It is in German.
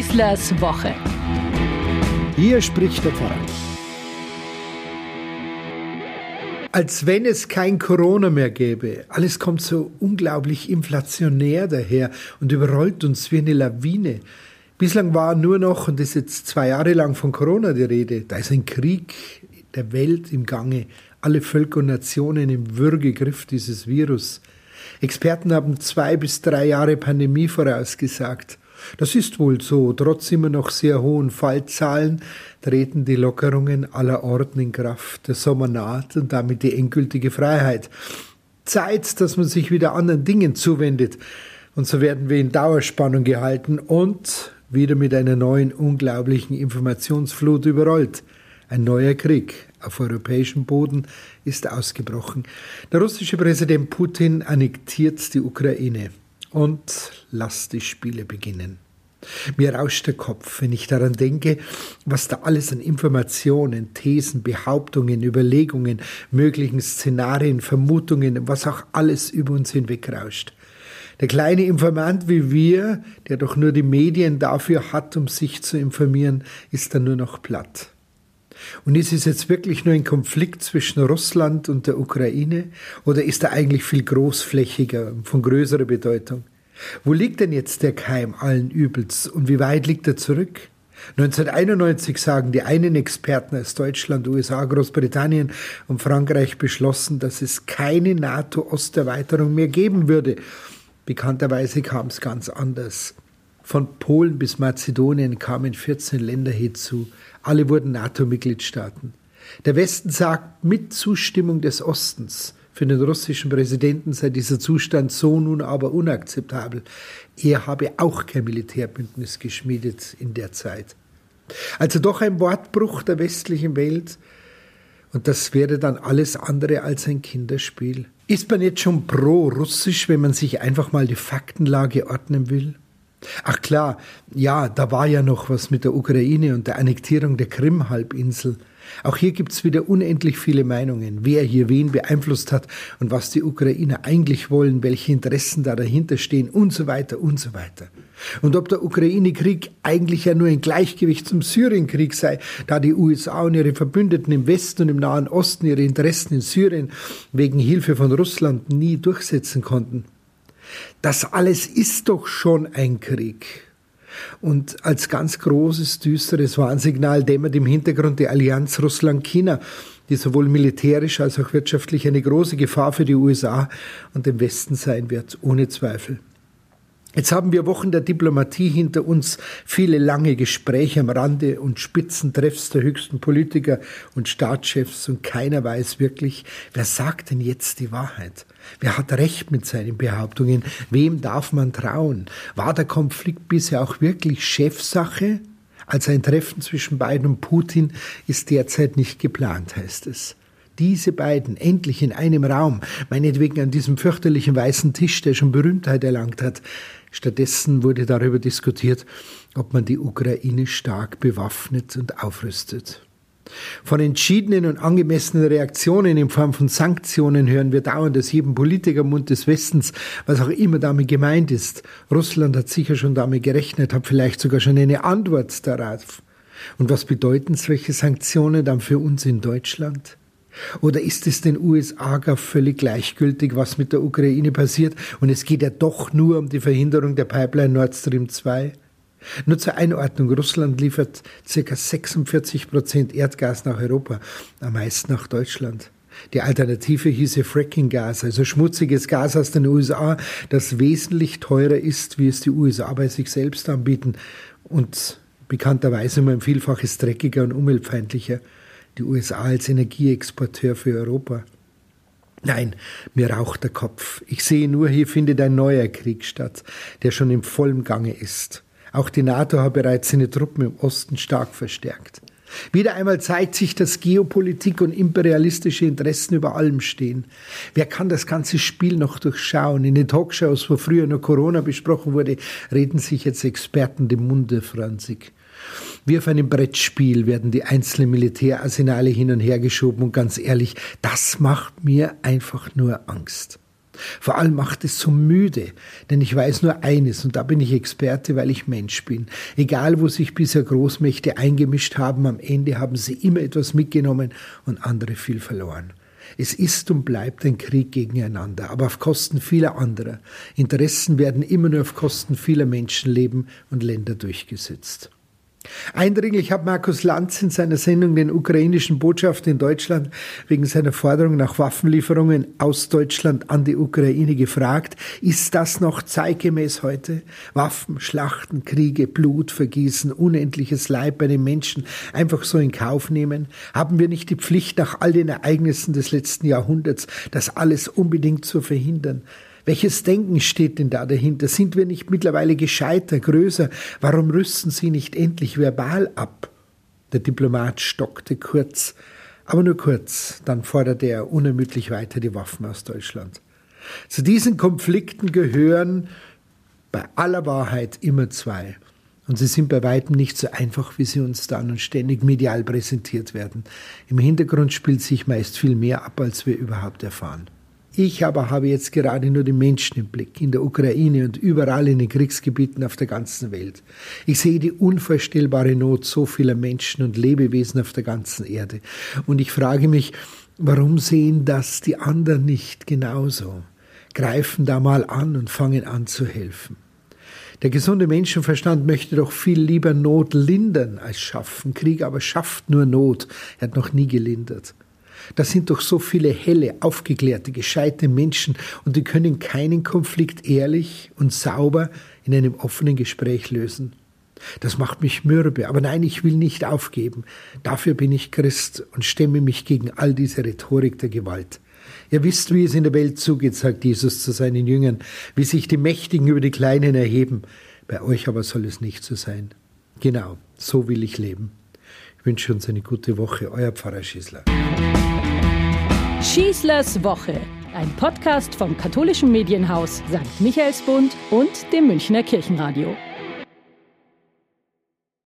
Schießlers Woche. Hier spricht der Pfarrer. Als wenn es kein Corona mehr gäbe. Alles kommt so unglaublich inflationär daher und überrollt uns wie eine Lawine. Bislang war nur noch, und das ist jetzt zwei Jahre lang von Corona die Rede, da ist ein Krieg der Welt im Gange. Alle Völker und Nationen im Würgegriff dieses Virus. Experten haben zwei bis drei Jahre Pandemie vorausgesagt. Das ist wohl so. Trotz immer noch sehr hohen Fallzahlen treten die Lockerungen aller Orten in Kraft. Der Sommer naht und damit die endgültige Freiheit. Zeit, dass man sich wieder anderen Dingen zuwendet. Und so werden wir in Dauerspannung gehalten und wieder mit einer neuen unglaublichen Informationsflut überrollt. Ein neuer Krieg auf europäischem Boden ist ausgebrochen. Der russische Präsident Putin annektiert die Ukraine und lasst die Spiele beginnen. Mir rauscht der Kopf, wenn ich daran denke, was da alles an Informationen, Thesen, Behauptungen, Überlegungen, möglichen Szenarien, Vermutungen, was auch alles über uns hinwegrauscht. Der kleine Informant wie wir, der doch nur die Medien dafür hat, um sich zu informieren, ist dann nur noch platt. Und ist es jetzt wirklich nur ein Konflikt zwischen Russland und der Ukraine oder ist er eigentlich viel großflächiger und von größerer Bedeutung? Wo liegt denn jetzt der Keim allen Übels und wie weit liegt er zurück? 1991 sagen die einen Experten aus Deutschland, USA, Großbritannien und Frankreich beschlossen, dass es keine NATO-Osterweiterung mehr geben würde. Bekannterweise kam es ganz anders. Von Polen bis Mazedonien kamen 14 Länder hinzu. Alle wurden NATO-Mitgliedstaaten. Der Westen sagt mit Zustimmung des Ostens, für den russischen Präsidenten sei dieser Zustand so nun aber unakzeptabel. Er habe auch kein Militärbündnis geschmiedet in der Zeit. Also doch ein Wortbruch der westlichen Welt. Und das wäre dann alles andere als ein Kinderspiel. Ist man jetzt schon pro-russisch, wenn man sich einfach mal die Faktenlage ordnen will? Ach klar, ja, da war ja noch was mit der Ukraine und der Annektierung der Krim-Halbinsel. Auch hier gibt's wieder unendlich viele Meinungen, wer hier wen beeinflusst hat und was die Ukrainer eigentlich wollen, welche Interessen da dahinter stehen und so weiter und so weiter. Und ob der Ukraine-Krieg eigentlich ja nur ein Gleichgewicht zum Syrienkrieg sei, da die USA und ihre Verbündeten im Westen und im Nahen Osten ihre Interessen in Syrien wegen Hilfe von Russland nie durchsetzen konnten. Das alles ist doch schon ein Krieg. Und als ganz großes, düsteres Warnsignal dämmert im Hintergrund die Allianz Russland-China, die sowohl militärisch als auch wirtschaftlich eine große Gefahr für die USA und den Westen sein wird, ohne Zweifel. Jetzt haben wir Wochen der Diplomatie hinter uns, viele lange Gespräche am Rande und Spitzentreffs der höchsten Politiker und Staatschefs und keiner weiß wirklich, wer sagt denn jetzt die Wahrheit? Wer hat recht mit seinen Behauptungen? Wem darf man trauen? War der Konflikt bisher auch wirklich Chefsache? Also ein Treffen zwischen Biden und Putin ist derzeit nicht geplant, heißt es diese beiden endlich in einem Raum, meinetwegen an diesem fürchterlichen weißen Tisch, der schon Berühmtheit erlangt hat, Stattdessen wurde darüber diskutiert, ob man die Ukraine stark bewaffnet und aufrüstet. Von entschiedenen und angemessenen Reaktionen in Form von Sanktionen hören wir dauernd aus jedem Politikermund des Westens, was auch immer damit gemeint ist. Russland hat sicher schon damit gerechnet, hat vielleicht sogar schon eine Antwort darauf. Und was bedeuten solche Sanktionen dann für uns in Deutschland? Oder ist es den USA gar völlig gleichgültig, was mit der Ukraine passiert? Und es geht ja doch nur um die Verhinderung der Pipeline Nord Stream 2? Nur zur Einordnung, Russland liefert ca. 46 Prozent Erdgas nach Europa, am meisten nach Deutschland. Die Alternative hieße Fracking-Gas, also schmutziges Gas aus den USA, das wesentlich teurer ist, wie es die USA bei sich selbst anbieten und bekannterweise um ein Vielfaches dreckiger und umweltfeindlicher die USA als Energieexporteur für Europa. Nein, mir raucht der Kopf. Ich sehe nur, hier findet ein neuer Krieg statt, der schon im vollen Gange ist. Auch die NATO hat bereits seine Truppen im Osten stark verstärkt. Wieder einmal zeigt sich, dass Geopolitik und imperialistische Interessen über allem stehen. Wer kann das ganze Spiel noch durchschauen? In den Talkshows, wo früher nur Corona besprochen wurde, reden sich jetzt Experten dem Munde, Franzig. Wie auf einem Brettspiel werden die einzelnen Militärarsenale hin und her geschoben und ganz ehrlich, das macht mir einfach nur Angst. Vor allem macht es so müde, denn ich weiß nur eines und da bin ich Experte, weil ich Mensch bin. Egal, wo sich bisher Großmächte eingemischt haben, am Ende haben sie immer etwas mitgenommen und andere viel verloren. Es ist und bleibt ein Krieg gegeneinander, aber auf Kosten vieler anderer. Interessen werden immer nur auf Kosten vieler Menschenleben und Länder durchgesetzt. Eindringlich hat Markus Lanz in seiner Sendung den ukrainischen Botschafter in Deutschland wegen seiner Forderung nach Waffenlieferungen aus Deutschland an die Ukraine gefragt, ist das noch zeitgemäß heute? Waffen, Schlachten, Kriege, Blut vergießen, unendliches Leid bei den Menschen einfach so in Kauf nehmen? Haben wir nicht die Pflicht, nach all den Ereignissen des letzten Jahrhunderts, das alles unbedingt zu verhindern? Welches Denken steht denn da dahinter? Sind wir nicht mittlerweile gescheiter, größer? Warum rüsten Sie nicht endlich verbal ab? Der Diplomat stockte kurz, aber nur kurz, dann forderte er unermüdlich weiter die Waffen aus Deutschland. Zu diesen Konflikten gehören bei aller Wahrheit immer zwei. Und sie sind bei weitem nicht so einfach, wie sie uns dann und ständig medial präsentiert werden. Im Hintergrund spielt sich meist viel mehr ab, als wir überhaupt erfahren. Ich aber habe jetzt gerade nur die Menschen im Blick, in der Ukraine und überall in den Kriegsgebieten auf der ganzen Welt. Ich sehe die unvorstellbare Not so vieler Menschen und Lebewesen auf der ganzen Erde. Und ich frage mich, warum sehen das die anderen nicht genauso? Greifen da mal an und fangen an zu helfen. Der gesunde Menschenverstand möchte doch viel lieber Not lindern als schaffen. Krieg aber schafft nur Not. Er hat noch nie gelindert. Das sind doch so viele helle, aufgeklärte, gescheite Menschen und die können keinen Konflikt ehrlich und sauber in einem offenen Gespräch lösen. Das macht mich mürbe, aber nein, ich will nicht aufgeben. Dafür bin ich Christ und stemme mich gegen all diese Rhetorik der Gewalt. Ihr wisst, wie es in der Welt zugeht, sagt Jesus zu seinen Jüngern, wie sich die Mächtigen über die Kleinen erheben. Bei euch aber soll es nicht so sein. Genau, so will ich leben. Ich wünsche uns eine gute Woche. Euer Pfarrer Schießler. Schießlers Woche, ein Podcast vom katholischen Medienhaus St. Michaelsbund und dem Münchner Kirchenradio.